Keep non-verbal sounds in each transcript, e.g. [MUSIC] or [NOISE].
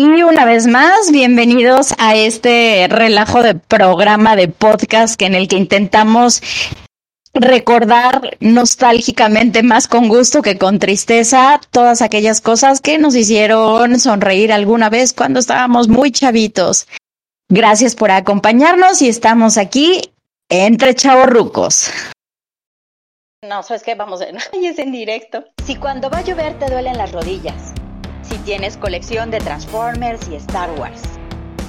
Y una vez más, bienvenidos a este relajo de programa de podcast que en el que intentamos recordar nostálgicamente más con gusto que con tristeza todas aquellas cosas que nos hicieron sonreír alguna vez cuando estábamos muy chavitos. Gracias por acompañarnos y estamos aquí entre chavorrucos. No, ¿sabes qué? Vamos. [LAUGHS] Ay, es en directo. Si cuando va a llover te duelen las rodillas. Si tienes colección de Transformers y Star Wars.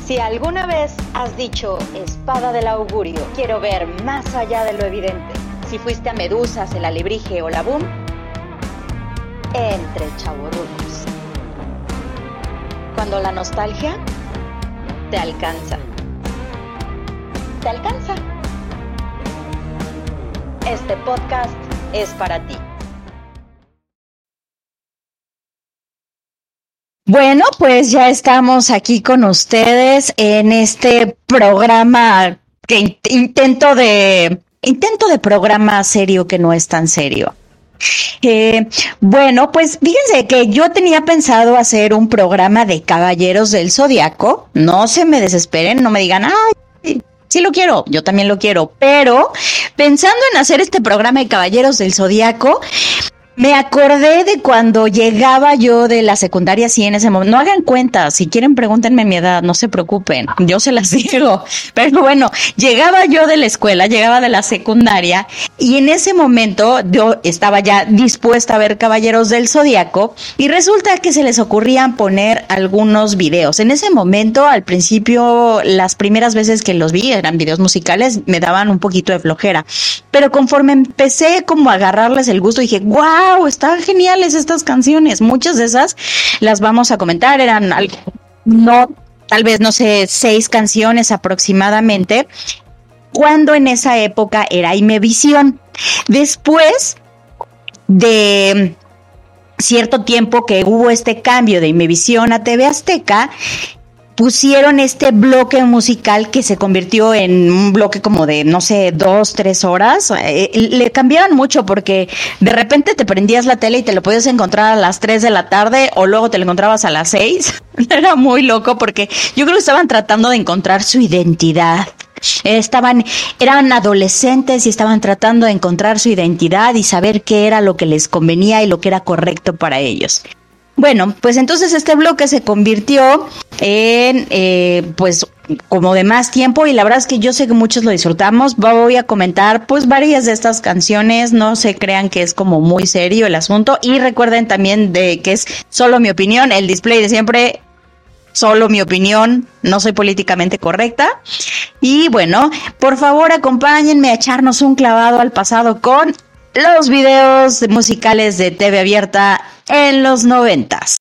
Si alguna vez has dicho espada del augurio, quiero ver más allá de lo evidente. Si fuiste a Medusas, el alebrije o la boom, entre chavorrucos. Cuando la nostalgia te alcanza. Te alcanza. Este podcast es para ti. Bueno, pues ya estamos aquí con ustedes en este programa que intento de intento de programa serio que no es tan serio. Eh, bueno, pues fíjense que yo tenía pensado hacer un programa de Caballeros del Zodiaco. No se me desesperen, no me digan, ay, sí lo quiero, yo también lo quiero, pero pensando en hacer este programa de Caballeros del Zodiaco, me acordé de cuando llegaba yo de la secundaria, sí, en ese momento. No hagan cuenta, si quieren pregúntenme mi edad, no se preocupen, yo se las [LAUGHS] digo. Pero bueno, llegaba yo de la escuela, llegaba de la secundaria y en ese momento yo estaba ya dispuesta a ver Caballeros del Zodíaco y resulta que se les ocurrían poner algunos videos. En ese momento, al principio, las primeras veces que los vi eran videos musicales, me daban un poquito de flojera. Pero conforme empecé como a agarrarles el gusto, dije, ¡guau! Están geniales estas canciones. Muchas de esas las vamos a comentar, eran no, tal vez, no sé, seis canciones aproximadamente, cuando en esa época era Imevisión. Después de cierto tiempo que hubo este cambio de Imevisión a TV Azteca, pusieron este bloque musical que se convirtió en un bloque como de, no sé, dos, tres horas. Eh, le cambiaban mucho porque de repente te prendías la tele y te lo podías encontrar a las tres de la tarde o luego te lo encontrabas a las seis. [LAUGHS] Era muy loco porque yo creo que estaban tratando de encontrar su identidad. Estaban, eran adolescentes y estaban tratando de encontrar su identidad y saber qué era lo que les convenía y lo que era correcto para ellos. Bueno, pues entonces este bloque se convirtió en, eh, pues, como de más tiempo y la verdad es que yo sé que muchos lo disfrutamos. Voy a comentar, pues, varias de estas canciones. No se crean que es como muy serio el asunto y recuerden también de que es solo mi opinión. El display de siempre solo mi opinión, no soy políticamente correcta. Y bueno, por favor acompáñenme a echarnos un clavado al pasado con los videos musicales de TV abierta en los noventas.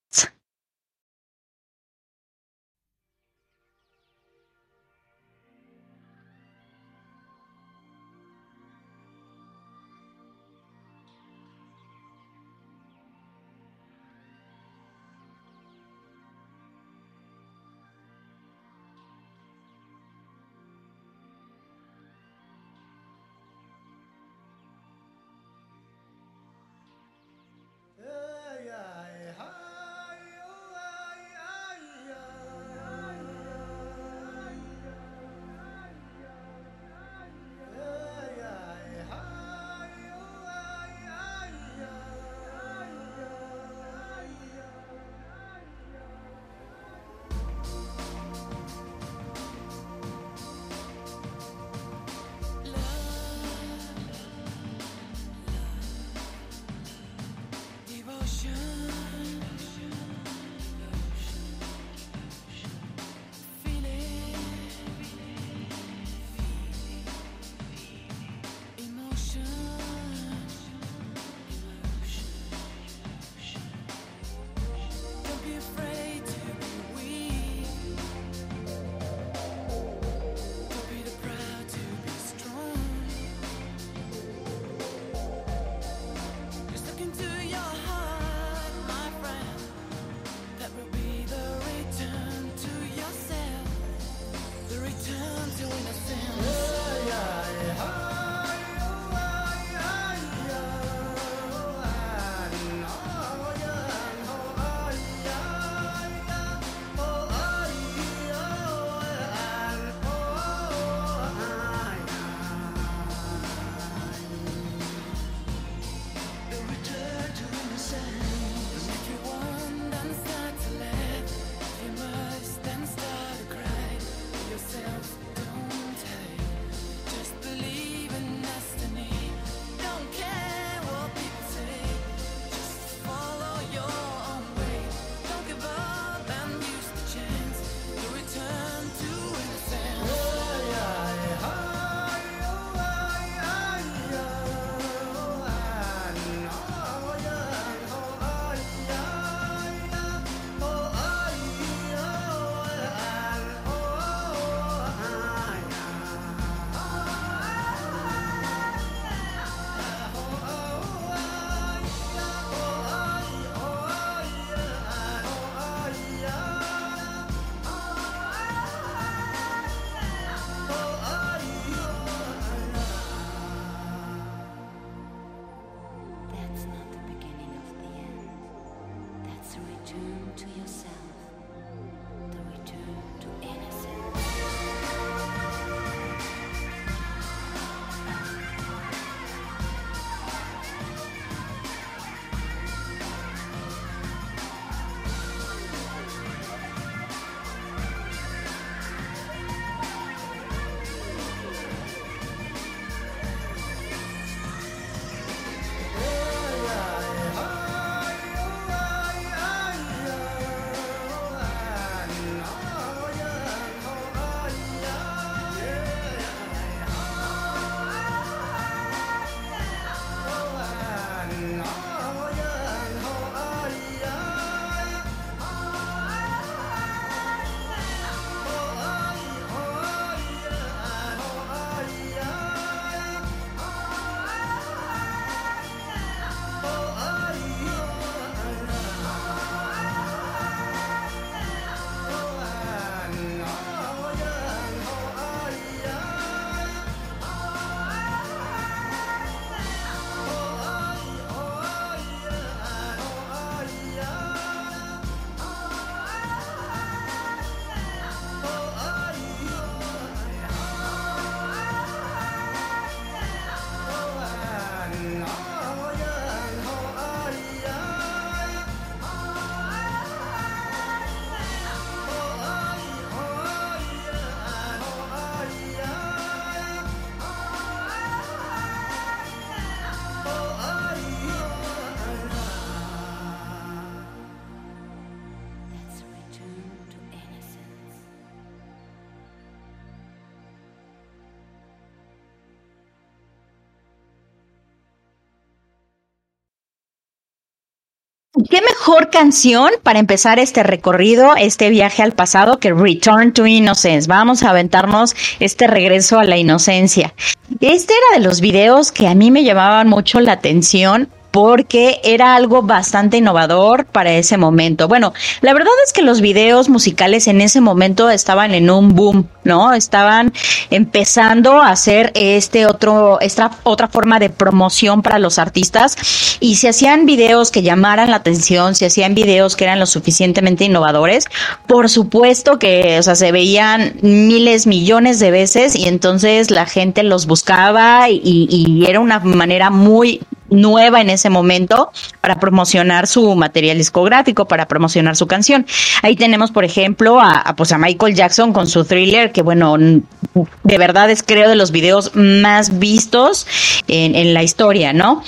Mejor canción para empezar este recorrido, este viaje al pasado que Return to Innocence? Vamos a aventarnos este regreso a la inocencia. Este era de los videos que a mí me llamaban mucho la atención porque era algo bastante innovador para ese momento. Bueno, la verdad es que los videos musicales en ese momento estaban en un boom, ¿no? Estaban empezando a hacer este otro, esta otra forma de promoción para los artistas y se hacían videos que llamaran la atención, se hacían videos que eran lo suficientemente innovadores, por supuesto que, o sea, se veían miles, millones de veces y entonces la gente los buscaba y, y era una manera muy nueva en ese momento para promocionar su material discográfico, para promocionar su canción. Ahí tenemos, por ejemplo, a, pues a Michael Jackson con su thriller, que bueno, de verdad es creo de los videos más vistos en, en la historia, ¿no?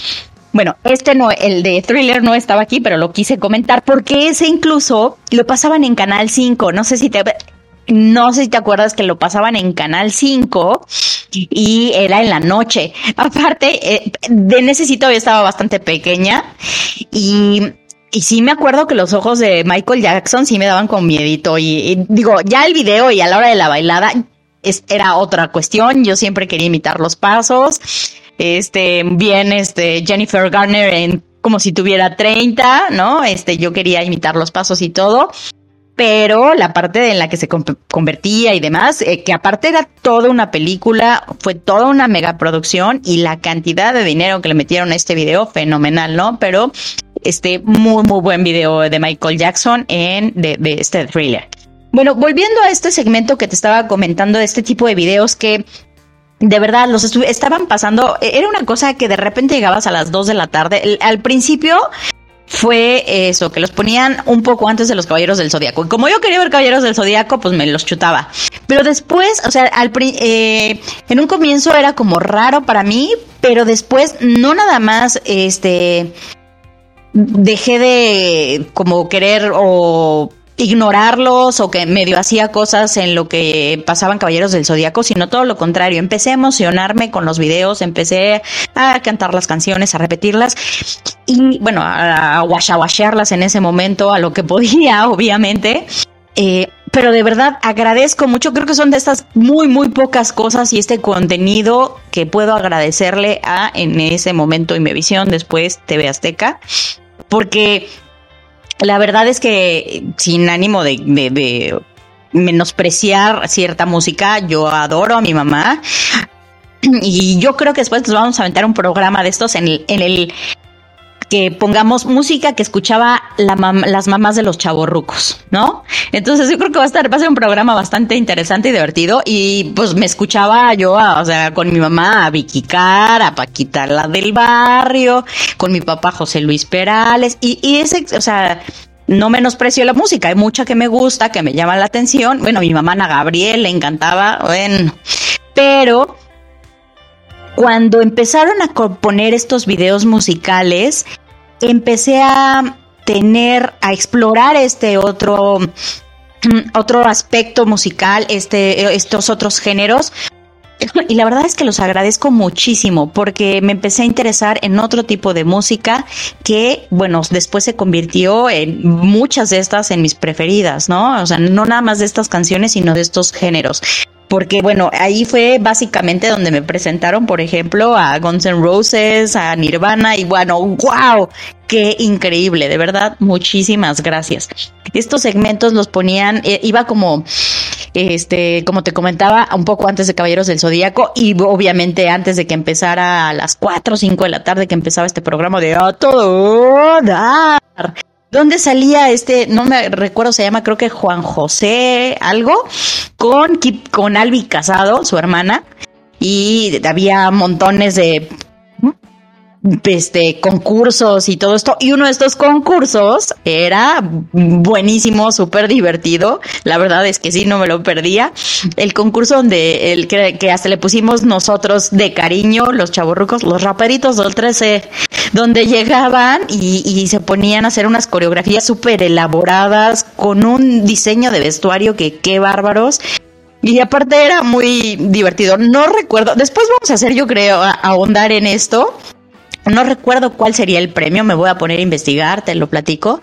Bueno, este no, el de Thriller no estaba aquí, pero lo quise comentar porque ese incluso lo pasaban en Canal 5. No sé si te no sé si te acuerdas que lo pasaban en Canal 5 y era en la noche. Aparte, eh, de necesito yo estaba bastante pequeña y y sí me acuerdo que los ojos de Michael Jackson sí me daban con miedito. Y, digo, ya el video y a la hora de la bailada era otra cuestión. Yo siempre quería imitar los pasos. Este, bien, este, Jennifer Garner en como si tuviera 30, ¿no? Este, yo quería imitar los pasos y todo pero la parte en la que se convertía y demás, eh, que aparte era toda una película, fue toda una megaproducción y la cantidad de dinero que le metieron a este video, fenomenal, ¿no? Pero este muy, muy buen video de Michael Jackson en de, de este thriller. Bueno, volviendo a este segmento que te estaba comentando, de este tipo de videos que de verdad, los estaban pasando, e-, era una cosa que de repente llegabas a las 2 de la tarde. al principio fue eso, que los ponían un poco antes de los Caballeros del Zodíaco. Y como yo quería ver Caballeros del Zodíaco, pues me los chutaba. Pero después, o sea, al, eh, en un comienzo era como raro para mí, pero después no nada más, este, dejé de como querer o ignorarlos o que medio hacía cosas en lo que pasaban Caballeros del Zodíaco, sino todo lo contrario. Empecé a emocionarme con los videos, empecé a cantar las canciones, a repetirlas y, bueno, a washarlas en ese momento, a lo que [LAUGHS] podía, obviamente. Eh, pero de verdad agradezco mucho, creo que son de estas muy, muy pocas cosas y este contenido que puedo agradecerle a en ese momento y mi visión después TV Azteca, porque la verdad es que sin ánimo de, menospreciar cierta música, yo adoro a mi mamá. [CLEARS THROAT] Y yo creo que después nos vamos a aventar un programa de estos en el, en el que pongamos música que escuchaba las mamás de los chavorrucos, ¿no? Entonces yo creo que va a ser un programa bastante interesante y divertido y pues me escuchaba yo, o sea, con mi mamá a Vicky Cara, a Paquita la del barrio, con mi papá José Luis Perales y, y ese, o sea, no menosprecio la música, hay mucha que me gusta, que me llama la atención. Bueno, mi mamá Ana Gabriel le encantaba, bueno, pero cuando empezaron a componer estos videos musicales, empecé a tener, a explorar este otro, otro aspecto musical, este, estos otros géneros. Y la verdad es que los agradezco muchísimo porque me empecé a interesar en otro tipo de música que, bueno, después se convirtió en muchas de estas en mis preferidas, ¿no? O sea, no nada más de estas canciones, sino de estos géneros porque bueno, ahí fue básicamente donde me presentaron, por ejemplo, a Guns N' Roses, a Nirvana y bueno, wow, qué increíble, de verdad, muchísimas gracias. Estos segmentos los ponían, eh, iba como, este, como te comentaba, un poco antes de Caballeros del Zodíaco y obviamente antes de que empezara a las 4 o 5 de la tarde que empezaba este programa de A Todo Dar. ¿Dónde salía este? No me recuerdo, se llama creo que Juan José algo, con, con Albi Casado, su hermana, y había montones de este, concursos y todo esto. Y uno de estos concursos era buenísimo, súper divertido. La verdad es que sí, no me lo perdía. El concurso donde el que, que hasta le pusimos nosotros de cariño, los chaburrucos, los raperitos del 13, donde llegaban y, se ponían a hacer unas coreografías súper elaboradas con un diseño de vestuario que qué bárbaros. Y aparte era muy divertido. No recuerdo. Después vamos a hacer, yo creo, a ahondar en esto. No recuerdo cuál sería el premio, me voy a poner a investigar, te lo platico.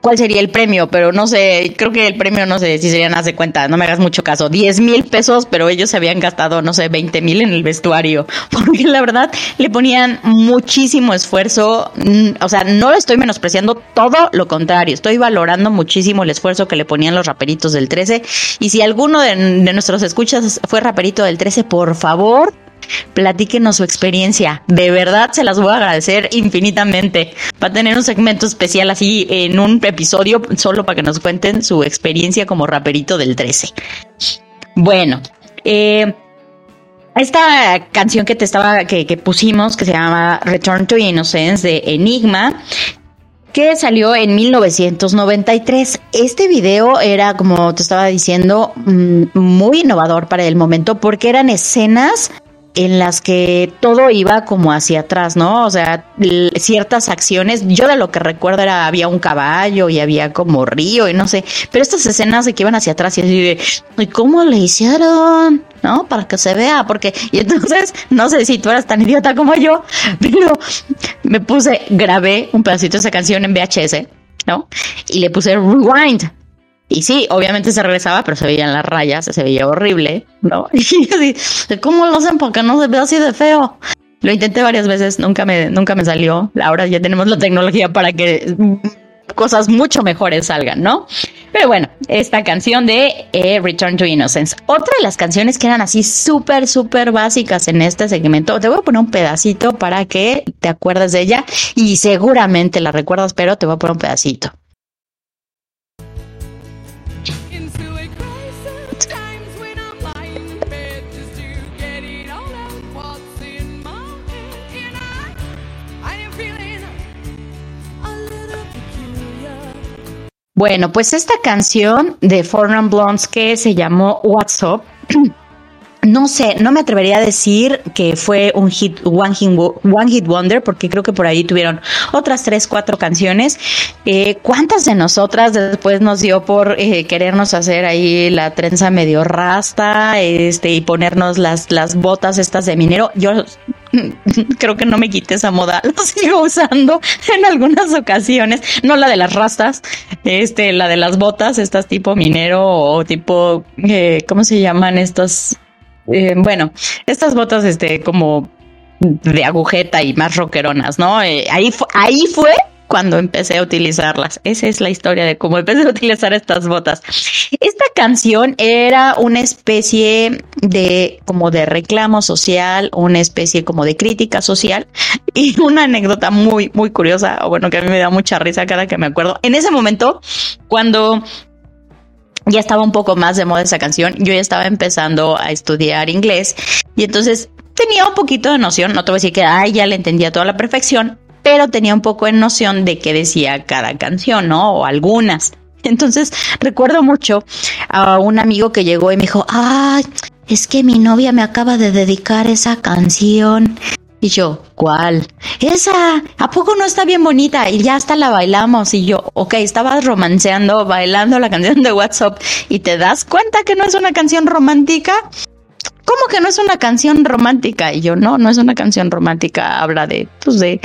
¿Cuál sería el premio? Pero no sé, creo que el premio no sé si serían, hace cuenta, no me hagas mucho caso, 10 mil pesos, pero ellos se habían gastado, no sé, 20 mil en el vestuario, [LAUGHS] porque la verdad le ponían muchísimo esfuerzo, mm, o sea, no lo estoy menospreciando, todo lo contrario, estoy valorando muchísimo el esfuerzo que le ponían los raperitos del 13, y si alguno de, de nuestros escuchas fue raperito del 13, por favor, platíquenos su experiencia. De verdad se las voy a agradecer infinitamente. Va a tener un segmento especial así en un episodio solo para que nos cuenten su experiencia como raperito del 13. Bueno, eh, esta canción que te estaba, que, que, pusimos, que se llama Return to Innocence de Enigma, que salió en 1993. Este video era, como te estaba diciendo, mm, muy innovador para el momento porque eran escenas en las que todo iba como hacia atrás, ¿no? O sea, ciertas acciones, yo de lo que recuerdo era había un caballo y había como río y no sé, pero estas escenas de que iban hacia atrás y así de, ¿y cómo le hicieron? ¿No? Para que se vea, porque, y entonces, no sé si tú eras tan idiota como yo, pero me puse, grabé un pedacito de esa canción en VHS, ¿no? Y le puse rewind y sí, obviamente se regresaba, pero se veían las rayas, se veía horrible, ¿no? [LAUGHS] Y así, ¿cómo lo hacen para que no se vea así de feo? Lo intenté varias veces, nunca me, nunca me salió. Ahora ya tenemos la tecnología para que cosas mucho mejores salgan, ¿no? Pero bueno, esta canción de eh, Return to Innocence. Otra de las canciones que eran así súper, súper básicas en este segmento. Te voy a poner un pedacito para que te acuerdes de ella y seguramente la recuerdas, pero te voy a poner un pedacito. Bueno, pues esta canción de Four Blondes que se llamó What's Up, [CLEARS THROAT] no sé, no me atrevería a decir que fue un hit, one hit, wonder, porque creo que por ahí tuvieron otras tres, cuatro canciones. Eh, ¿Cuántas de nosotras después nos dio por eh, querernos hacer ahí la trenza medio rasta, este, y ponernos las, las botas estas de minero? Yo [LAUGHS] creo que no me quité esa moda, [LAUGHS] lo sigo usando en algunas ocasiones, no la de las rastas, este, la de las botas, estas tipo minero o tipo, eh, ¿cómo se llaman estas? Eh, bueno, estas botas, este, como de agujeta y más rockeronas, ¿no? Eh, ahí, ahí fue cuando empecé a utilizarlas. Esa es la historia de cómo empecé a utilizar estas botas. Esta canción era una especie de como de reclamo social, una especie como de crítica social y [LAUGHS] una anécdota muy, muy curiosa, o bueno, que a mí me da mucha risa cada que me acuerdo. En ese momento, cuando ya estaba un poco más de moda esa canción, yo ya estaba empezando a estudiar inglés y entonces tenía un poquito de noción, no te voy a decir que ay, ya le entendía toda la perfección, pero tenía un poco de noción de qué decía cada canción, ¿no? O algunas. [LAUGHS] Entonces recuerdo mucho a un amigo que llegó y me dijo, ay, es que mi novia me acaba de dedicar esa canción. Y yo, ¿cuál? Esa, ¿a poco no está bien bonita? Y ya hasta la bailamos. Y yo, ok, estabas romanceando, bailando la canción de WhatsApp y te das cuenta que no es una canción romántica. ¿Cómo que no es una canción romántica? Y yo, no, no es una canción romántica, habla de, pues, de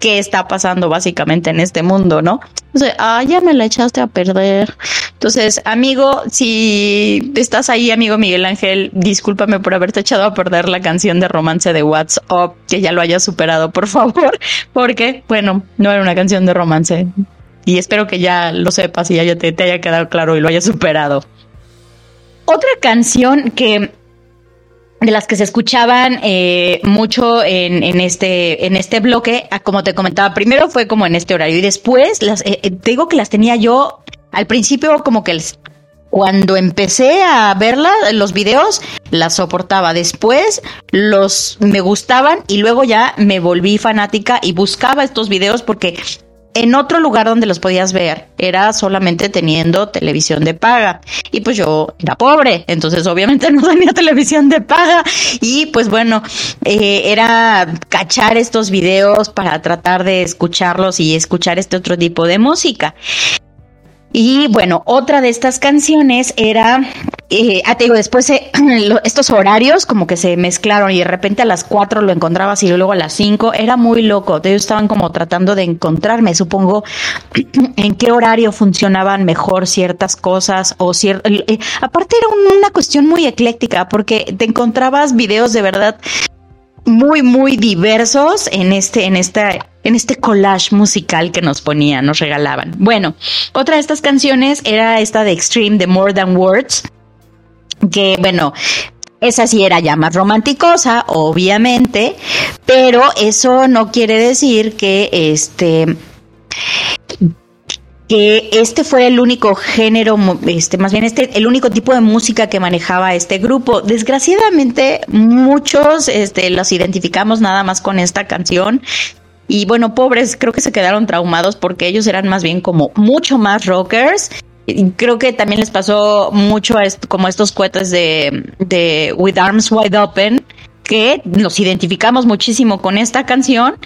qué está pasando básicamente en este mundo, ¿no? O sea, ah, ya me la echaste a perder. Entonces, amigo, si estás ahí, amigo Miguel Ángel, discúlpame por haberte echado a perder la canción de romance de WhatsApp, que ya lo hayas superado, por favor, [LAUGHS] porque, bueno, no era una canción de romance. Y espero que ya lo sepas y ya te, te haya quedado claro y lo hayas superado. Otra canción que de las que se escuchaban eh, mucho en, en, este en este bloque, como te comentaba, primero fue como en este horario y después las eh, eh, digo que las tenía yo al principio como que cuando empecé a verlas, los videos, las soportaba. Después los me gustaban y luego ya me volví fanática y buscaba estos videos porque en otro lugar donde los podías ver era solamente teniendo televisión de paga. Y pues yo era pobre, entonces obviamente [LAUGHS] no tenía televisión de paga. Y pues bueno, eh, era cachar estos videos para tratar de escucharlos y escuchar este otro tipo de música. Y bueno, otra de estas canciones era, eh, ah, te digo, después eh, [CLEARS THROAT] estos horarios como que se mezclaron y de repente a las 4 lo encontrabas y luego a las 5, era muy loco. Ellos estaban como tratando de encontrarme, supongo, [CLEARS THROAT] en qué horario funcionaban mejor ciertas cosas o cierto. Eh, aparte era una cuestión muy ecléctica porque te encontrabas videos de verdad muy, muy diversos en este, en esta, en este collage musical que nos ponían, nos regalaban. Bueno, otra de estas canciones era esta de Extreme, de More Than Words, que bueno, esa sí era ya más romanticosa, obviamente, pero eso no quiere decir que este que este fue el único género, este, más bien este, el único tipo de música que manejaba este grupo. Desgraciadamente, muchos este, los identificamos nada más con esta canción. Y bueno, pobres, creo que se quedaron traumados porque ellos eran más bien como mucho más rockers. Creo que también les pasó mucho a como estos cohetes de, de With Arms Wide Open, que nos identificamos muchísimo con esta canción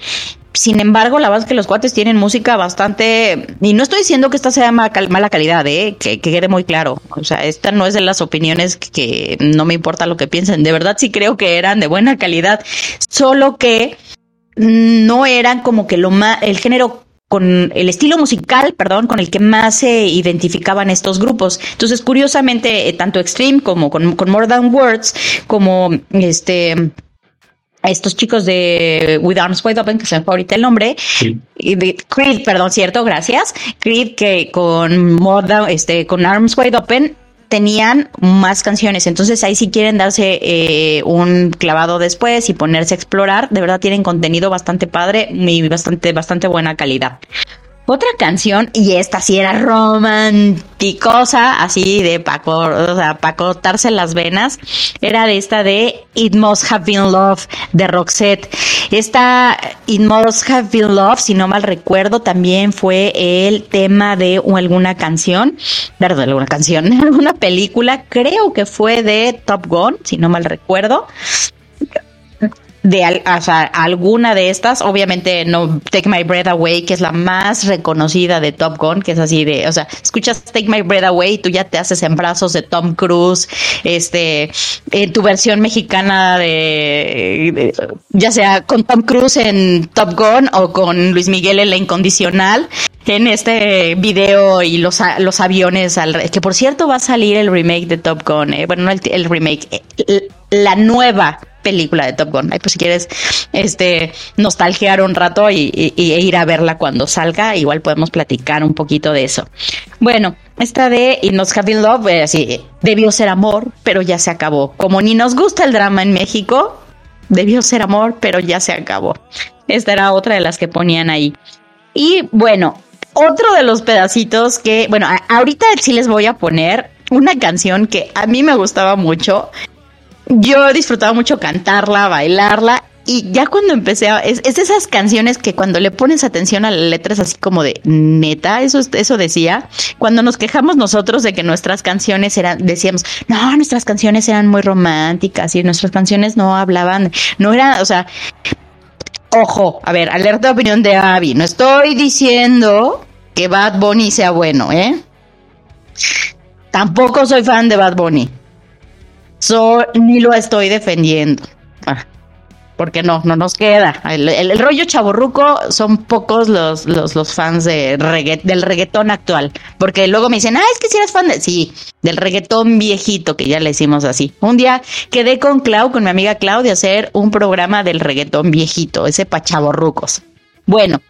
sin embargo, la verdad es que los cuates tienen música bastante. Y no estoy diciendo que esta sea mala calidad, ¿eh? que, quede muy claro. O sea, esta no es de las opiniones que, no me importa lo que piensen. De verdad, sí creo que eran de buena calidad. Solo que no eran como que lo más. El género con el estilo musical, perdón, con el que más se identificaban estos grupos. Entonces, curiosamente, eh, tanto Extreme como con, con More Than Words, como este estos chicos de With Arms Wide Open, que se me fue ahorita el nombre, y de Creed, perdón, cierto, gracias. Creed que con Moda, este, con Arms Wide Open tenían más canciones, entonces ahí si quieren darse eh, un clavado después y ponerse a explorar, de verdad tienen contenido bastante padre y bastante, bastante buena calidad. Otra canción, y esta sí era romanticosa, así de para o sea, cortarse las venas, era de esta de It Must Have Been Love de Roxette. Esta It Must Have Been Love, si no mal recuerdo, también fue el tema de alguna canción, perdón, alguna canción, [LAUGHS] alguna película, creo que fue de Top Gun, si no mal recuerdo de o sea, alguna de estas, obviamente no Take My Breath Away, que es la más reconocida de Top Gun, que es así de, o sea, escuchas Take My Breath Away y tú ya te haces en brazos de Tom Cruise, este, en tu versión mexicana de, ya sea con Tom Cruise en Top Gun o con Luis Miguel en La Incondicional, en este video y los, los aviones, al, que por cierto va a salir el remake de Top Gun, eh, bueno, no el, remake, eh, la nueva película de Top Gun. Pues si quieres este nostalgiar un rato y, e ir a verla cuando salga, igual podemos platicar un poquito de eso. Bueno, esta de Y Nos Have Love, eh, debió ser amor, pero ya se acabó. Como ni nos gusta el drama en México, debió ser amor, pero ya se acabó. Esta era otra de las que ponían ahí. Y bueno, otro de los pedacitos que, bueno, ahorita sí les voy a poner una canción que a mí me gustaba mucho. Yo disfrutaba mucho cantarla, bailarla. Y ya cuando empecé a... Es, es esas canciones que cuando le pones atención a las letras así como de neta, eso, eso decía. Cuando nos quejamos nosotros de que nuestras canciones eran, decíamos, no, nuestras canciones eran muy románticas y nuestras canciones no hablaban, no eran, o sea, Ojo, a ver, alerta opinión de Abby. No estoy diciendo que Bad Bunny sea bueno, ¿eh? Tampoco soy fan de Bad Bunny. ni lo estoy defendiendo. Porque no, no nos queda. El, rollo chaborruco son pocos los, los, fans de del reggaetón actual. Porque luego me dicen, ah, es que si eres fan de. Sí, del reggaetón viejito, que ya le hicimos así. Un día quedé con Clau, con mi amiga Clau, de hacer un programa del reggaetón viejito, ese pa' chaborrucos. Bueno,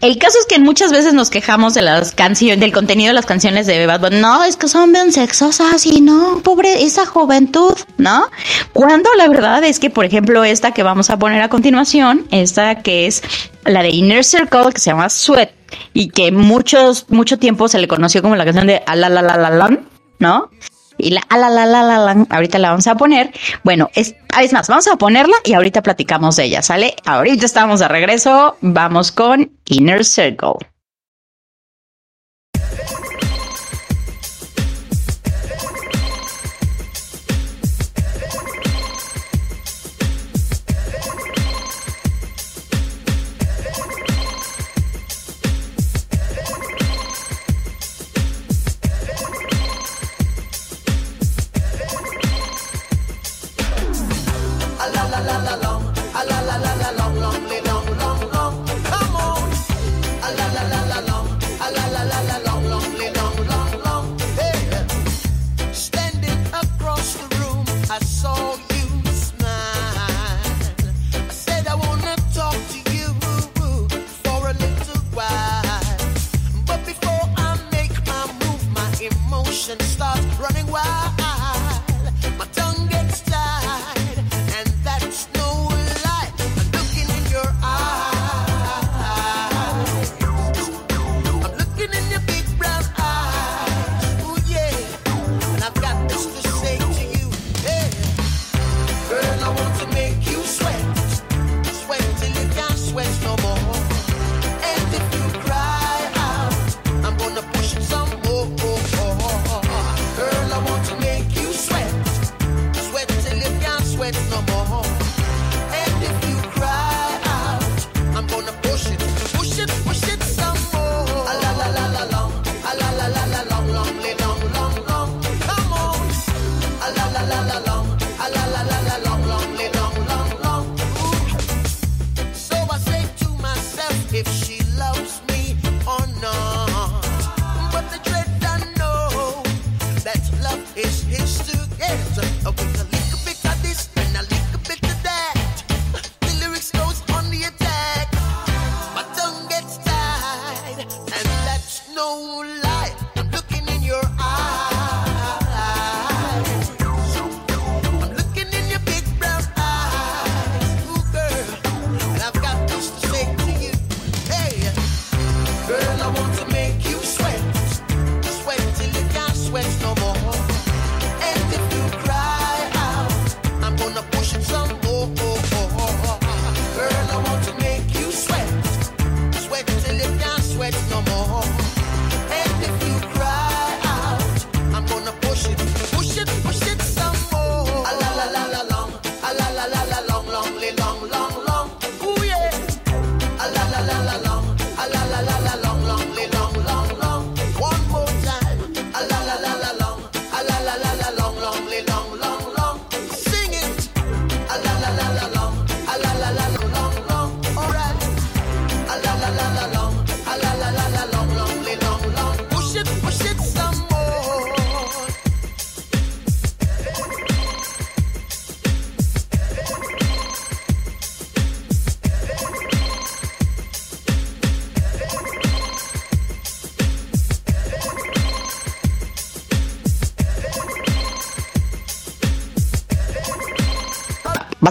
el caso es que muchas veces nos quejamos de las canciones, del contenido de las canciones de Bad. No, es que son bien sexosas y no, pobre esa juventud, ¿no? Cuando la verdad es que, por ejemplo, esta que vamos a poner a continuación, esta que es la de Inner Circle, que se llama Sweat, y que muchos, mucho tiempo se le conoció como la canción de Alalalalan, ¿no? Y la, la, la, la, la, ahorita la vamos a poner. Bueno, es, es más, vamos a ponerla y ahorita platicamos de ella, ¿sale? Ahorita estamos de regreso, vamos con Inner Circle.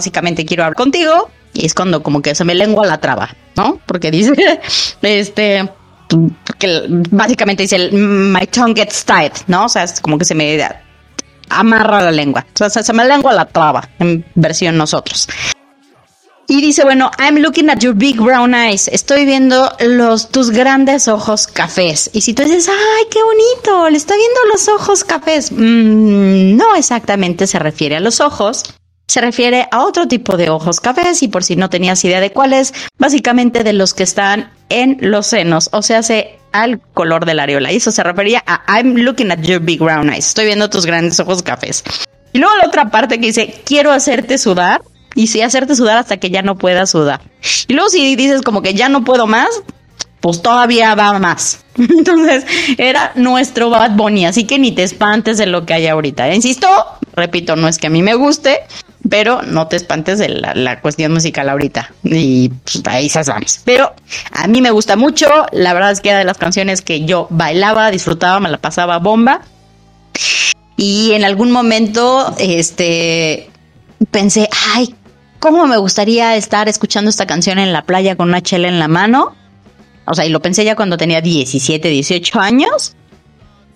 Básicamente quiero hablar contigo y es cuando como que se me lengua la traba, ¿no? Porque dice, [LAUGHS] este, que básicamente dice, my tongue gets tied, ¿no? O sea, es como que se me amarra la lengua, o sea, se me lengua la traba en versión nosotros. Y dice, bueno, I'm looking at your big brown eyes. Estoy viendo los tus grandes ojos cafés. Y si tú dices, ay, qué bonito, le está viendo los ojos cafés. Mm, no exactamente se refiere a los ojos, se refiere a otro tipo de ojos cafés y por si no tenías idea de cuáles, básicamente de los que están en los senos, o sea, se al color de la areola. Y eso se refería a I'm looking at your big brown eyes. Estoy viendo tus grandes ojos cafés. Y luego la otra parte que dice, quiero hacerte sudar y sí hacerte sudar hasta que ya no puedas sudar. Y luego si dices como que ya no puedo más, pues todavía va más. [LAUGHS] Entonces era nuestro Bad Bunny, así que ni te espantes de lo que hay ahorita. Insisto, repito, no es que a mí me guste, pero no te espantes de la, cuestión musical ahorita. Y pues, ahí se vamos. Pero a mí me gusta mucho, la verdad es que era de las canciones que yo bailaba, disfrutaba, me la pasaba bomba. Y en algún momento, este, pensé, ay, ¿cómo me gustaría estar escuchando esta canción en la playa con una chela en la mano? O sea, y lo pensé ya cuando tenía 17, 18 años.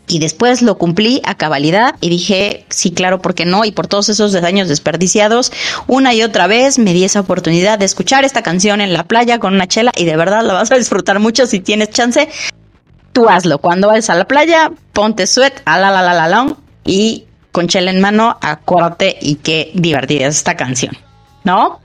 Y después lo cumplí a cabalidad y dije, sí, claro, ¿por qué no? Y por todos esos años desperdiciados, una y otra vez me di esa oportunidad de escuchar esta canción en la playa con una chela y de verdad la vas a disfrutar mucho si tienes chance. Tú hazlo. Cuando vayas a la playa, ponte sweat, a la la la la la y con chela en mano, acuérdate y qué divertida es esta canción. ¿no?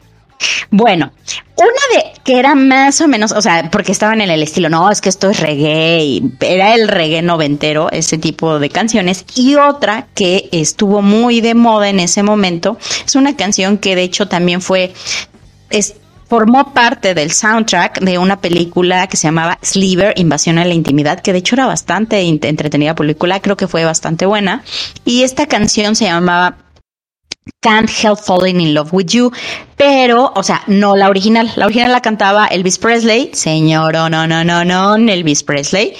Bueno, una de que era más o menos, o sea, porque estaban en el estilo, no, es que esto es reggae, y era el reggae noventero, ese tipo de canciones, y otra que estuvo muy de moda en ese momento, es una canción que de hecho también fue, es, formó parte del soundtrack de una película que se llamaba Sliver, Invasión a la Intimidad, que de hecho era bastante entretenida película, creo que fue bastante buena, y esta canción se llamaba Can't Help Falling in Love with You, pero, o sea, no la original. La original la cantaba Elvis Presley, señor, no, no, no, no, Elvis Presley.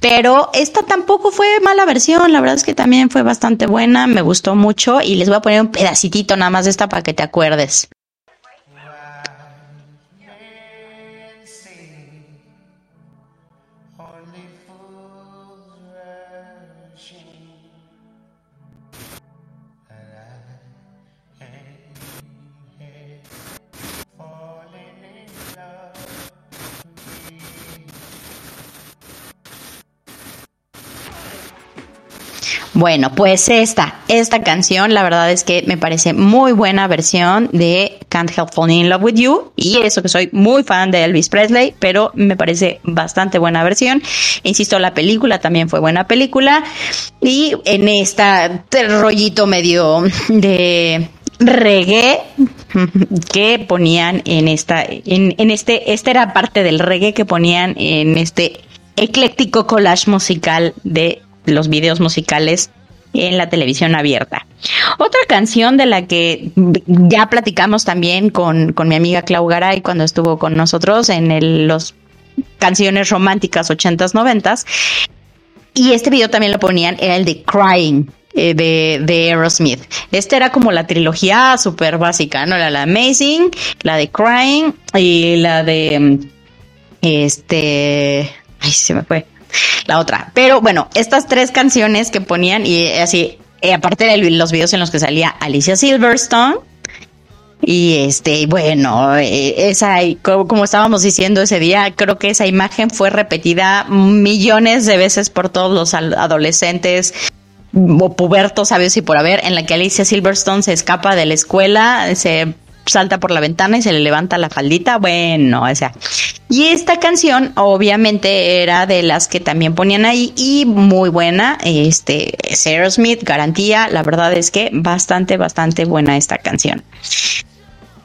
Pero esta tampoco fue mala versión, la verdad es que también fue bastante buena, me gustó mucho y les voy a poner un pedacitito nada más de esta para que te acuerdes. Bueno, pues esta, esta canción, la verdad es que me parece muy buena versión de Can't Help Falling in Love with You. Y eso que soy muy fan de Elvis Presley, pero me parece bastante buena versión. Insisto, la película también fue buena película. Y en esta rollito medio de reggae que ponían en esta, en, en este, esta era parte del reggae que ponían en este ecléctico collage musical de los videos musicales en la televisión abierta. Otra canción de la que ya platicamos también con, mi amiga Clau Garay cuando estuvo con nosotros en el, los canciones románticas 80s, 90s. Y este video también lo ponían, era el de Crying. Eh, de, de Aerosmith. Esta era como la trilogía súper básica, ¿no? La, la Amazing, la de Crying y la de este. Ay, se me fue la otra. Pero bueno, estas tres canciones que ponían y así, eh, aparte de los videos en los que salía Alicia Silverstone. Y este, bueno, eh, esa, como, estábamos diciendo ese día, creo que esa imagen fue repetida millones de veces por todos los adolescentes o pubertos, sabes y por haber, en la que Alicia Silverstone se escapa de la escuela, se salta por la ventana y se le levanta la faldita. Bueno, o sea. Y esta canción, obviamente, era de las que también ponían ahí y muy buena. Este, Sarah Smith, garantía. La verdad es que bastante, bastante buena esta canción.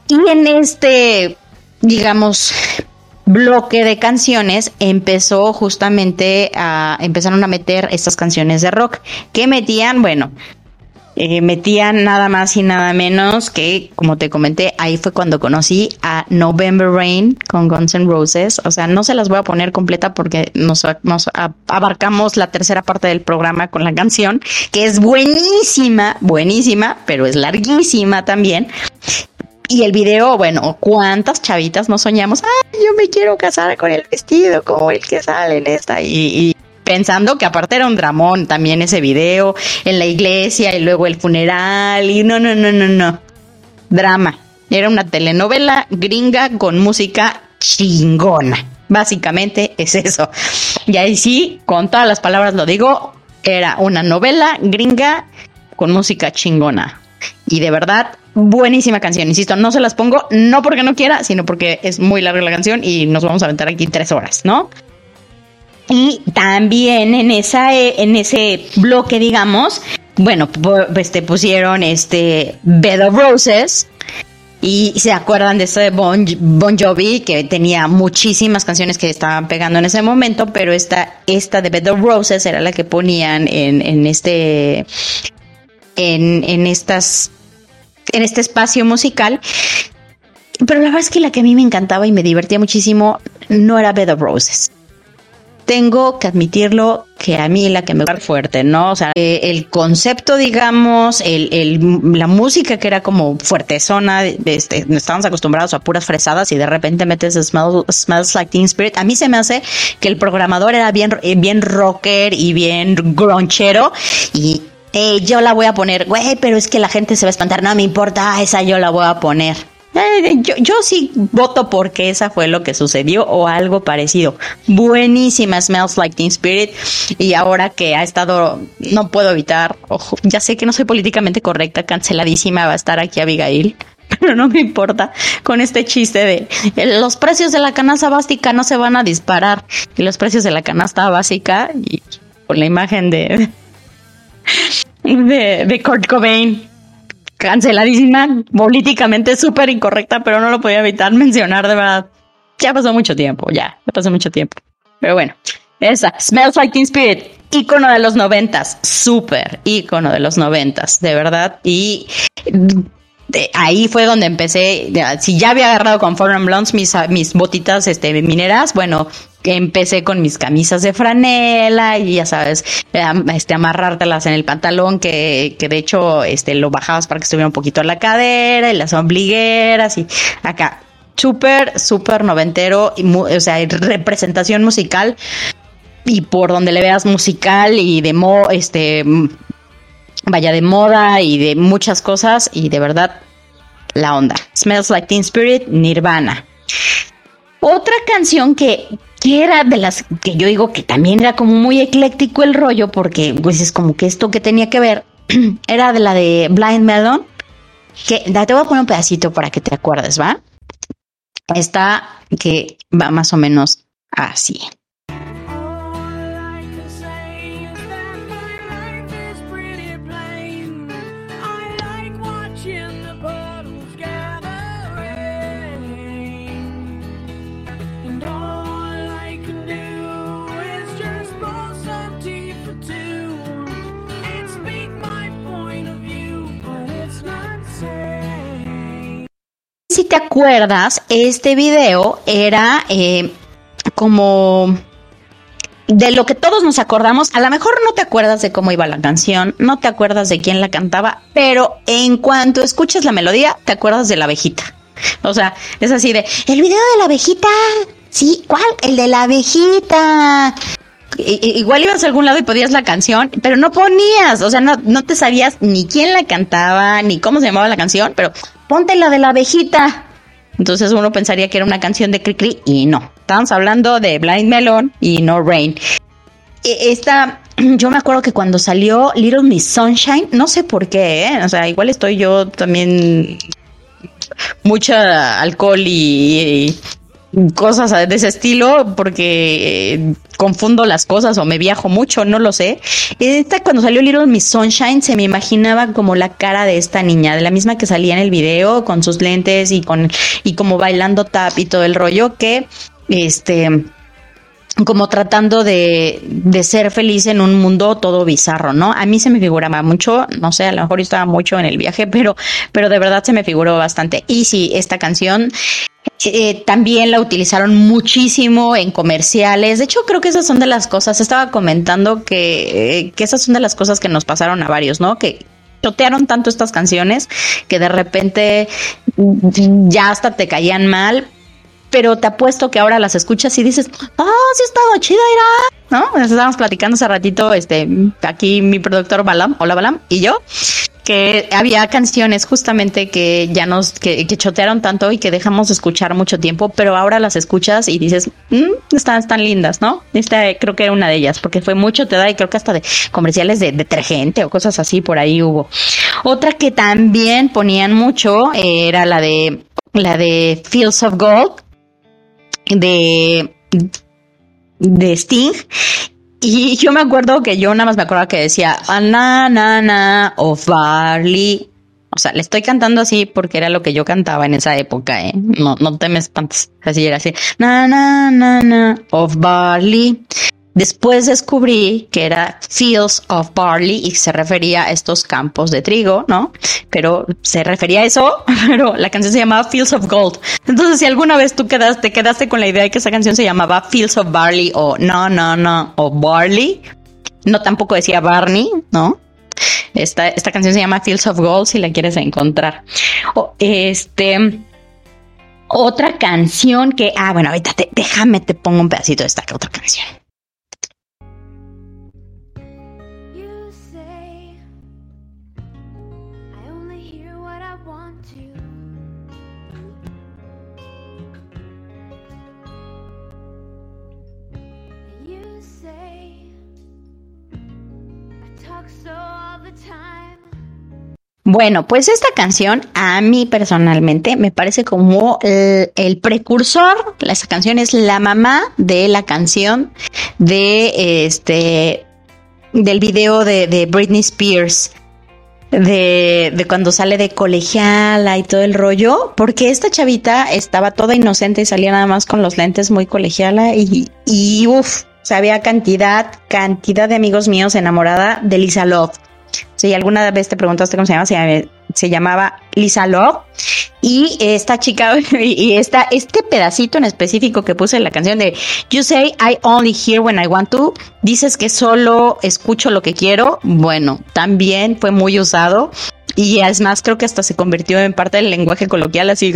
Y en este, digamos, bloque de canciones empezó justamente a empezaron a meter estas canciones de rock que metían, bueno, eh, metían nada más y nada menos que, como te comenté, ahí fue cuando conocí a November Rain con Guns N' Roses. O sea, no se las voy a poner completa porque nos, abarcamos la tercera parte del programa con la canción, que es buenísima, buenísima, pero es larguísima también. y el video, bueno, ¿cuántas chavitas no soñamos? Ay, yo me quiero casar con el vestido como el que sale en esta. Y, pensando que aparte era un dramón también ese video en la iglesia y luego el funeral y no, no, no, no, no. Drama. Era una telenovela gringa con música chingona. Básicamente es eso. Y ahí sí, con todas las palabras lo digo, era una novela gringa con música chingona. Y de verdad, buenísima canción. Insisto, no se las pongo, no porque no quiera, sino porque es muy larga la canción y nos vamos a aventar aquí tres horas, ¿no? Y también en esa, en ese bloque, digamos, bueno, este pusieron este Bed of Roses. Y se acuerdan de esto de bon, bon, Jovi, que tenía muchísimas canciones que estaban pegando en ese momento, pero esta, esta de Bed of Roses era la que ponían en, en este, en, en estas en este espacio musical. Pero la verdad es que la que a mí me encantaba y me divertía muchísimo no era Bed of Roses. Tengo que admitirlo que a mí la que me fuerte, ¿no? O sea, eh, el concepto, digamos, el, la música que era como fuertezona, este, estábamos acostumbrados a puras fresadas y de repente metes Smells, Like Teen Spirit. A mí se me hace que el programador era bien, eh, bien rocker y bien gronchero y yo la voy a poner, güey, pero es que la gente se va a espantar, no me importa, esa yo la voy a poner. Eh, yo, sí voto porque esa fue lo que sucedió o algo parecido. Buenísima Smells Like Teen Spirit. Y ahora que ha estado, no puedo evitar, ojo, ya sé que no soy políticamente correcta, canceladísima va a estar aquí Abigail. [LAUGHS] Pero no me importa con este chiste de eh, los precios de la canasta básica no se van a disparar. Y los precios de la canasta básica y con la imagen de [LAUGHS] de, de Kurt Cobain. Canceladísima, políticamente súper incorrecta, pero no lo podía evitar mencionar, de verdad. Ya pasó mucho tiempo, ya, ya pasó mucho tiempo. Pero bueno, esa, Smells Like Teen Spirit, ícono de los noventas, súper ícono de los noventas, de verdad. Y ahí fue donde empecé, si ya había agarrado con Foreign Blondes mis, mis botitas este, mineras, bueno, empecé con mis camisas de franela y ya sabes, este, amarrártelas en el pantalón que, que de hecho este, lo bajabas para que estuviera un poquito a la cadera y las ombligueras y acá. Súper, súper noventero, y o sea, representación musical y por donde le veas musical y de mo, este, vaya de moda y de muchas cosas y de verdad la onda. Smells Like Teen Spirit, Nirvana. Otra canción que era de las que yo digo que también era como muy ecléctico el rollo, porque pues es como que esto que tenía que ver, [CLEARS THROAT] era de la de Blind Melon, que te voy a poner un pedacito para que te acuerdes, ¿va? Está que va más o menos así. Si te acuerdas, este video era eh, como de lo que todos nos acordamos. A lo mejor no te acuerdas de cómo iba la canción, no te acuerdas de quién la cantaba, pero en cuanto escuches la melodía, te acuerdas de la abejita. O sea, es así de, el video de la abejita. Sí, ¿cuál? El de la abejita. igual ibas a algún lado y podías la canción, pero no ponías, o sea, no, no te sabías ni quién la cantaba, ni cómo se llamaba la canción, pero ponte la de la abejita. Entonces uno pensaría que era una canción de Cricri y no. Estamos hablando de Blind Melon y No Rain. E, esta, [CLEARS THROAT] yo me acuerdo que cuando salió Little Miss Sunshine, no sé por qué, ¿eh? o sea, igual estoy yo también mucha alcohol y, cosas de ese estilo porque eh, confundo las cosas o me viajo mucho, no lo sé. Esta cuando salió Little Miss Sunshine se me imaginaba como la cara de esta niña, de la misma que salía en el video con sus lentes y con y como bailando tap y todo el rollo que este como tratando de, de ser feliz en un mundo todo bizarro, ¿no? A mí se me figuraba mucho, no sé, a lo mejor estaba mucho en el viaje, pero, pero de verdad se me figuró bastante. Y sí, esta canción eh, también la utilizaron muchísimo en comerciales. De hecho, creo que esas son de las cosas. Estaba comentando que, eh, que esas son de las cosas que nos pasaron a varios, ¿no? Que chotearon tanto estas canciones que de repente ya hasta te caían mal, pero te apuesto que ahora las escuchas y dices, ah, sí estaba chida, era, ¿no? Estábamos platicando hace ratito, este, aquí mi productor Balam, hola Balam, y yo, que había canciones justamente que ya nos, que, chotearon tanto y que dejamos de escuchar mucho tiempo, pero ahora las escuchas y dices, mmm, están, están lindas, ¿no? Esta creo que era una de ellas, porque fue mucho te da y creo que hasta de comerciales de detergente o cosas así por ahí hubo. Otra que también ponían mucho era la de, la de Fields of Gold, de, de Sting y yo me acuerdo que yo nada más me acuerdo que decía, na, na, of barley. O sea, le estoy cantando así porque era lo que yo cantaba en esa época, ¿eh? No, no te me espantes. Así era así. Na, na, na, na, of barley. Después descubrí que era Fields of Barley y se refería a estos campos de trigo, ¿no? Pero se refería a eso, [LAUGHS] pero la canción se llamaba Fields of Gold. Entonces, si alguna vez tú quedaste, te quedaste con la idea de que esa canción se llamaba Fields of Barley o no, no, no, o Barley, no tampoco decía Barney, ¿no? Esta, esta canción se llama Fields of Gold si la quieres encontrar. este, otra canción que, ah, bueno, ahorita déjame te pongo un pedacito de esta otra canción. Bueno, pues esta canción a mí personalmente me parece como el, precursor. Esta canción es la mamá de la canción de este del video de, Britney Spears. De, de, cuando sale de colegiala y todo el rollo, porque esta chavita estaba toda inocente y salía nada más con los lentes muy colegiala y, y uff, sabía cantidad, cantidad de amigos míos enamorada de Lisa Love. Si alguna vez te preguntaste cómo se llama, se, llamaba Lisa Love. Y esta chica, [LAUGHS] y esta, este pedacito en específico que puse en la canción de You say I only hear when I want to, dices que solo escucho lo que quiero. Bueno, también fue muy usado. Y es más, creo que hasta se convirtió en parte del lenguaje coloquial, así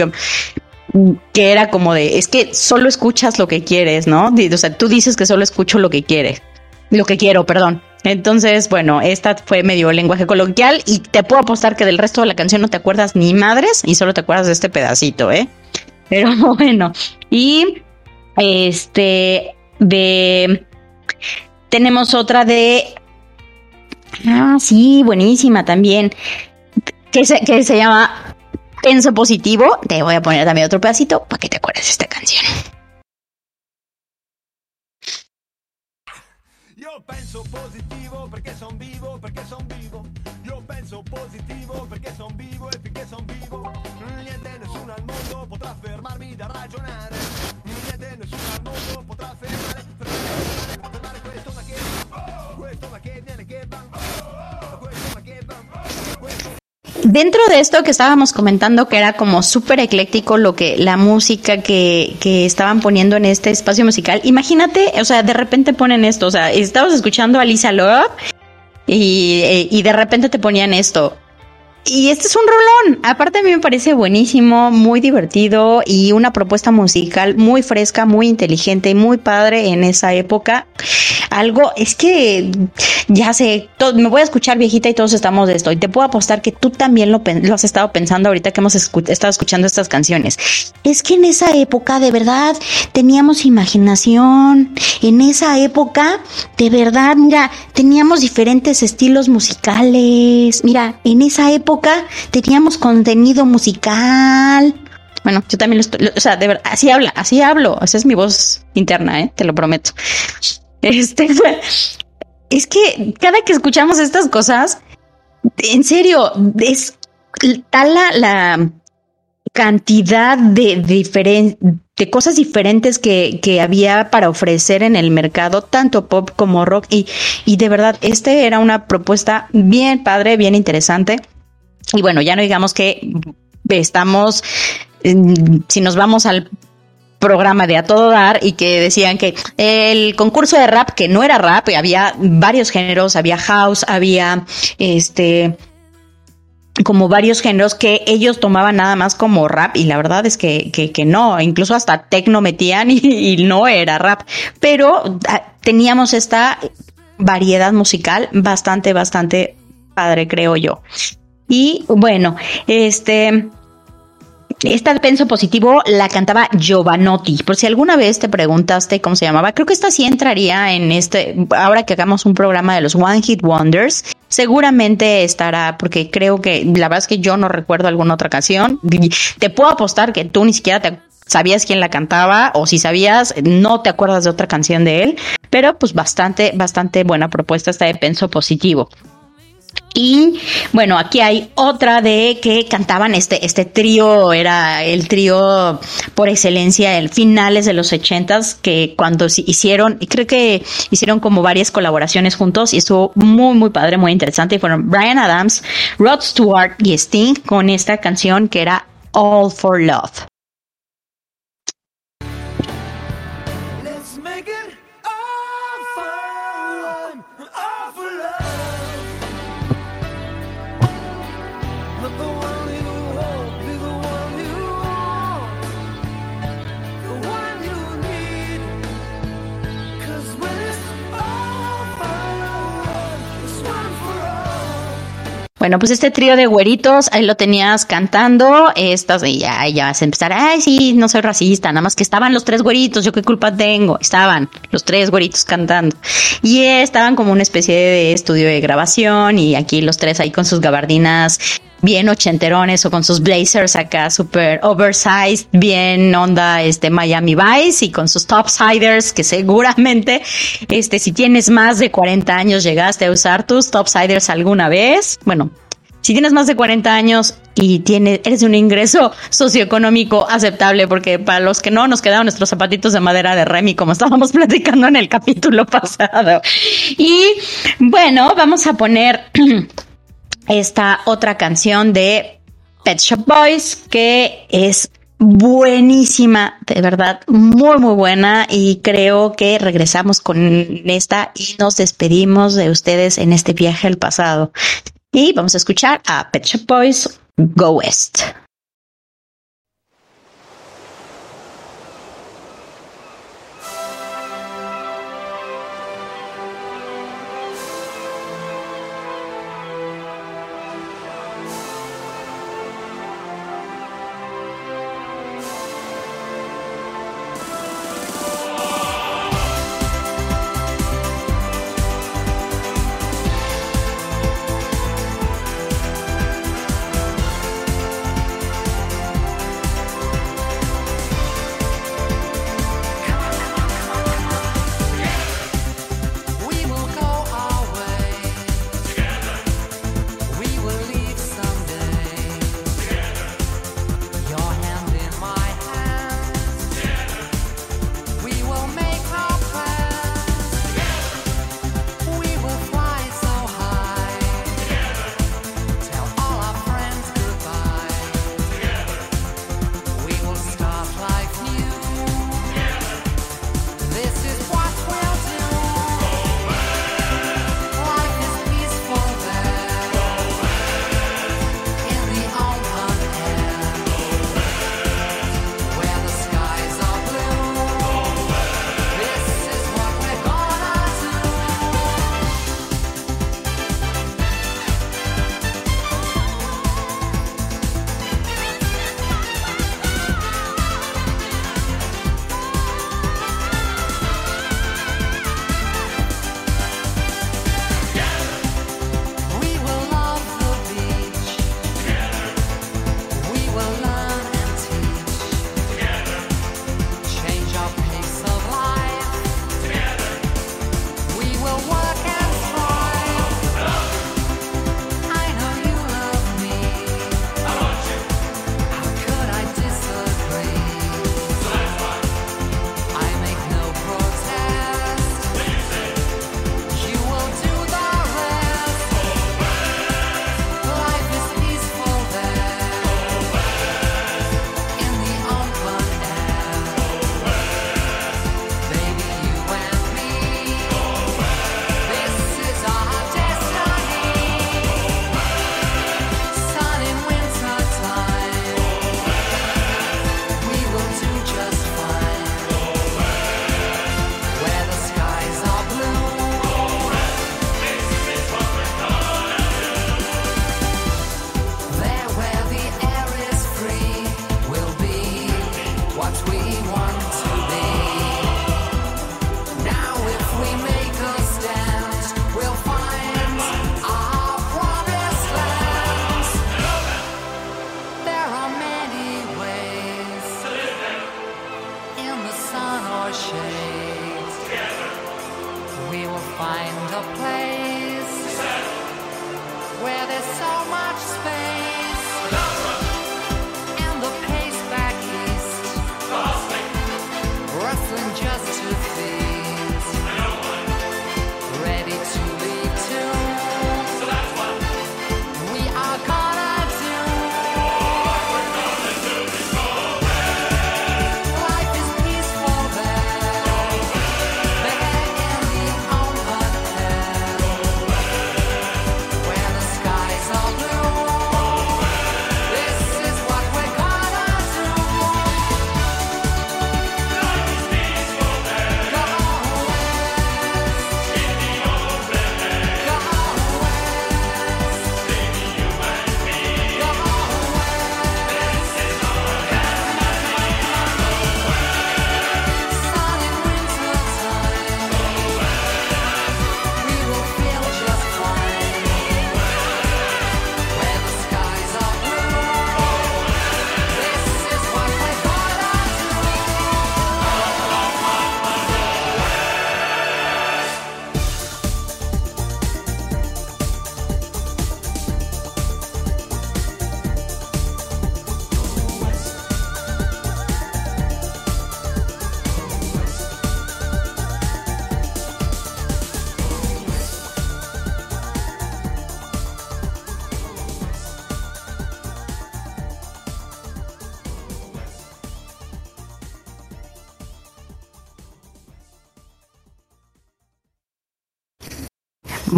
que era como de, es que solo escuchas lo que quieres, ¿no? O sea, tú dices que solo escucho lo que quieres, lo que quiero, perdón. Entonces, bueno, esta fue medio lenguaje coloquial y te puedo apostar que del resto de la canción no te acuerdas ni madres y solo te acuerdas de este pedacito, ¿eh? Pero [LAUGHS] bueno, y este de tenemos otra de ah, sí, buenísima también que se, que se llama Penso Positivo. Te voy a poner también otro pedacito para que te acuerdes de esta canción. Penso positivo perché son vivo, perché son vivo. Io penso positivo perché son vivo e finché son vivo. Niente, nessuno al mondo potrà fermarmi da ragionare. Niente, nessuno al mondo potrà fermare, Dentro de esto que estábamos comentando, que era como súper ecléctico lo que la música que, que estaban poniendo en este espacio musical, imagínate, o sea, de repente ponen esto, o sea, estabas escuchando a Lisa Love y, y de repente te ponían esto. Y este es un rolón. Aparte a mí me parece buenísimo, muy divertido y una propuesta musical muy fresca, muy inteligente, muy padre en esa época. Algo, es que ya sé, me voy a escuchar viejita y todos estamos de esto. Y te puedo apostar que tú también lo, has estado pensando ahorita que hemos estado escuchando estas canciones. Es que en esa época de verdad teníamos imaginación. En esa época de verdad, mira, teníamos diferentes estilos musicales. Mira, en esa época teníamos contenido musical. Bueno, yo también lo estoy, o sea, de verdad, así habla, así hablo. Esa es mi voz interna, ¿eh? te lo prometo. Este, [LAUGHS] es que cada que escuchamos estas cosas, en serio, es tal la, cantidad de, de cosas diferentes que, que, había para ofrecer en el mercado, tanto pop como rock. Y, y de verdad, este era una propuesta bien padre, bien interesante. Y bueno, ya no digamos que estamos, si nos vamos al programa de A Todo Dar y que decían que el concurso de rap, que no era rap, había varios géneros, había house, había este como varios géneros que ellos tomaban nada más como rap y la verdad es que, que, no, incluso hasta tecno metían [LAUGHS] y, no era rap, pero ah, teníamos esta variedad musical bastante, bastante padre, creo yo. Y bueno, este, esta penso positivo la cantaba Giovanotti. Por si alguna vez te preguntaste cómo se llamaba, creo que esta sí entraría en este, ahora que hagamos un programa de los One Hit Wonders, seguramente estará, porque creo que la verdad es que yo no recuerdo alguna otra canción. Te puedo apostar que tú ni siquiera sabías quién la cantaba o si sabías, no te acuerdas de otra canción de él, pero pues bastante, bastante buena propuesta esta de Penso Positivo. Y bueno, aquí hay otra de que cantaban este, este trío, era el trío por excelencia, el finales de los ochentas, que cuando hicieron, y creo que hicieron como varias colaboraciones juntos y estuvo muy, muy padre, muy interesante. Y fueron Brian Adams, Rod Stewart y Sting con esta canción que era All for Love. Bueno, pues este trío de güeritos, ahí lo tenías cantando, estas, y ya, ya vas a empezar, ay, sí, no soy racista, nada más que estaban los tres güeritos, yo qué culpa tengo, estaban los tres güeritos cantando. Y estaban como una especie de estudio de grabación y aquí los tres ahí con sus gabardinas bien ochenterones o con sus blazers acá super oversized, bien onda este Miami Vice y con sus topsiders que seguramente este si tienes más de 40 años llegaste a usar tus topsiders alguna vez. Bueno, si tienes más de 40 años y tienes, eres de un ingreso socioeconómico aceptable, porque para los que no, nos quedaron nuestros zapatitos de madera de Remy, como estábamos [LAUGHS] platicando en el capítulo pasado. Y bueno, vamos a poner [CLEARS THROAT] esta otra canción de Pet Shop Boys que es buenísima, de verdad, muy, muy buena y creo que regresamos con esta y nos despedimos de ustedes en este viaje al pasado. Y vamos a escuchar a Pet Shop Boys Go West.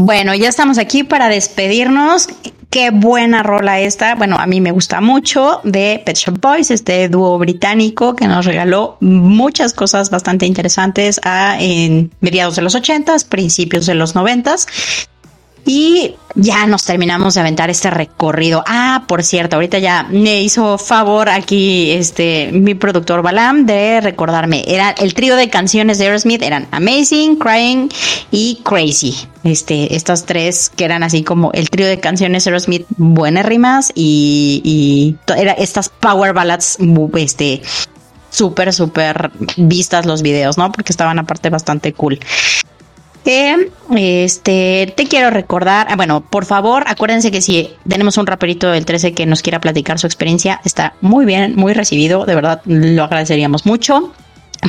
Bueno, ya estamos aquí para despedirnos. Qué buena rola esta. Bueno, a mí me gusta mucho de Pet Shop Boys, este dúo británico que nos regaló muchas cosas bastante interesantes a, en mediados de los ochentas, principios de los noventas. Y ya nos terminamos de aventar este recorrido. Ah, por cierto, ahorita ya me hizo favor aquí este mi productor Balam de recordarme. Era el trío de canciones de Aerosmith eran Amazing, Crying y Crazy. Este, estas tres que eran así como el trío de canciones Aerosmith, buenas rimas y, y era estas power ballads, este, súper, súper vistas los videos, ¿no? Porque estaban aparte bastante cool que este te quiero recordar, ah, bueno, por favor, acuérdense que si tenemos un raperito del 13 que nos quiera platicar su experiencia, está muy bien, muy recibido, de verdad lo agradeceríamos mucho.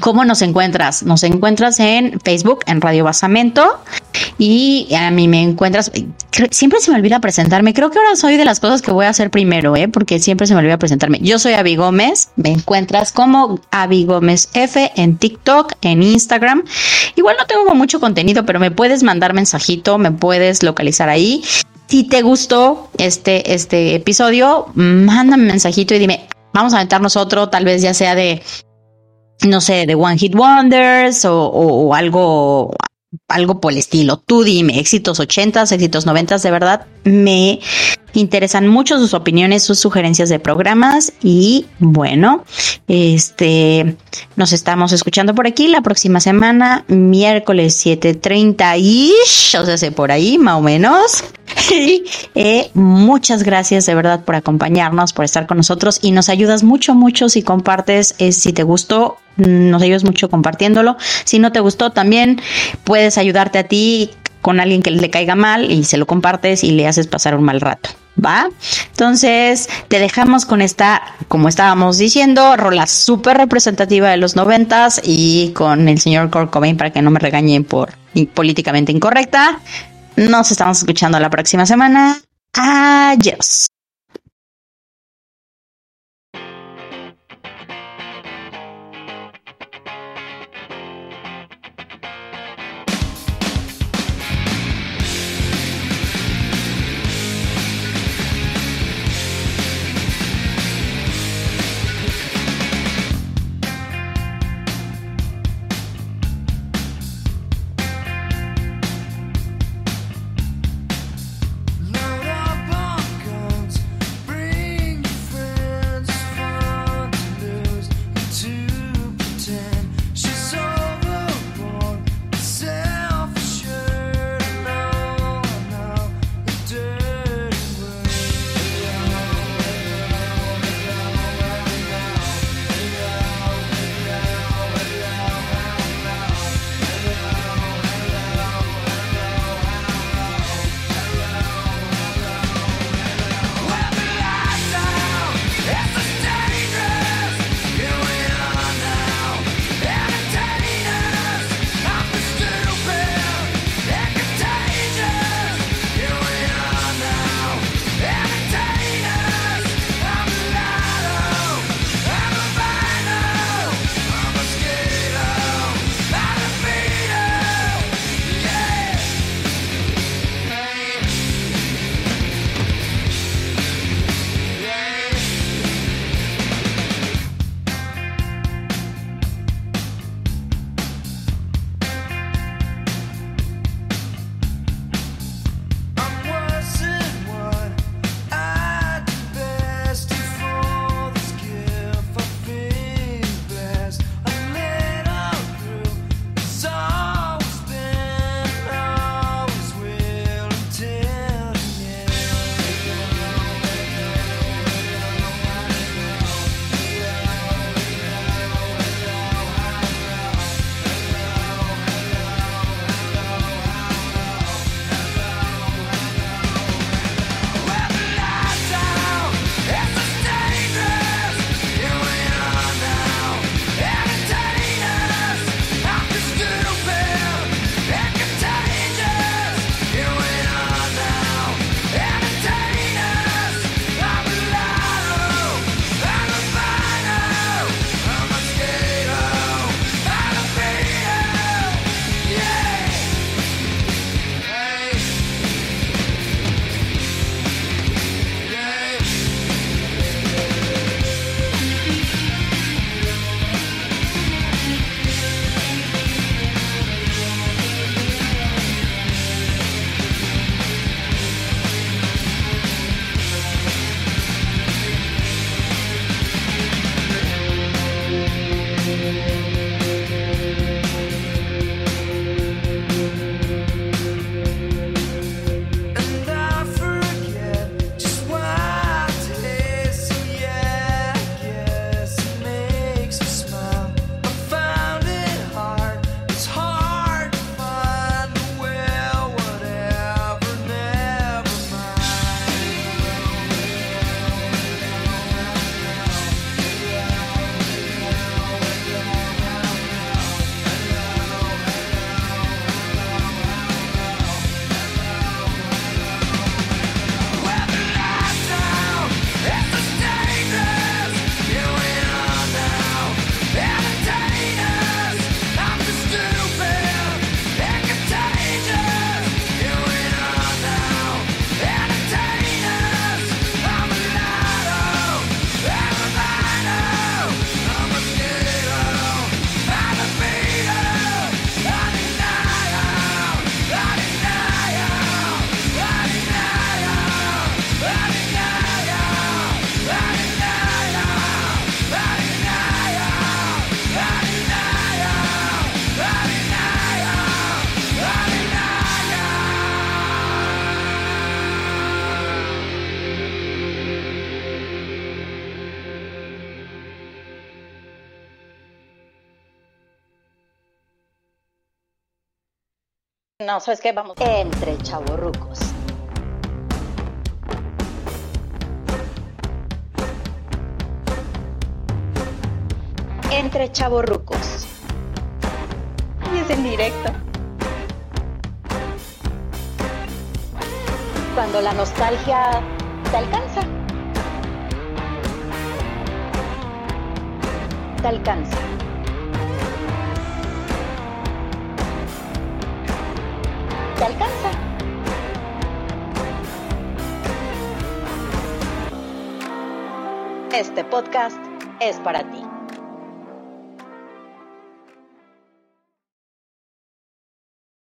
¿Cómo nos encuentras? Nos encuentras en Facebook, en Radio Basamento. Y a mí me encuentras. Siempre se me olvida presentarme. Creo que ahora soy de las cosas que voy a hacer primero, ¿eh? Porque siempre se me olvida presentarme. Yo soy Avi Gómez. Me encuentras como Avi Gómez F en TikTok, en Instagram. Igual no tengo mucho contenido, pero me puedes mandar mensajito, me puedes localizar ahí. Si te gustó este, este episodio, mándame mensajito y dime, vamos a aventarnos otro, tal vez ya sea de no sé, de One Hit Wonders o, algo, algo por el estilo. Tú dime, éxitos 80, éxitos 90, de verdad me interesan mucho sus opiniones, sus sugerencias de programas y bueno, este nos estamos escuchando por aquí la próxima semana, miércoles 7:30 ish, o sea, sé por ahí más o menos. [LAUGHS] Y eh, muchas gracias de verdad por acompañarnos, por estar con nosotros y nos ayudas mucho, mucho si compartes, eh, si te gustó, nos ayudas mucho compartiéndolo. Si no te gustó, también puedes ayudarte a ti con alguien que le caiga mal y se lo compartes y le haces pasar un mal rato. ¿Va? Entonces, te dejamos con esta, como estábamos diciendo, rola súper representativa de los noventas y con el señor Kurt Cobain para que no me regañen por políticamente incorrecta. Nos estamos escuchando la próxima semana. Adiós. No, ¿sabes qué? Vamos. Entre chavorrucos. Entre chavorrucos. Y es en directo. Cuando la nostalgia te alcanza. Te alcanza. Este podcast es para ti.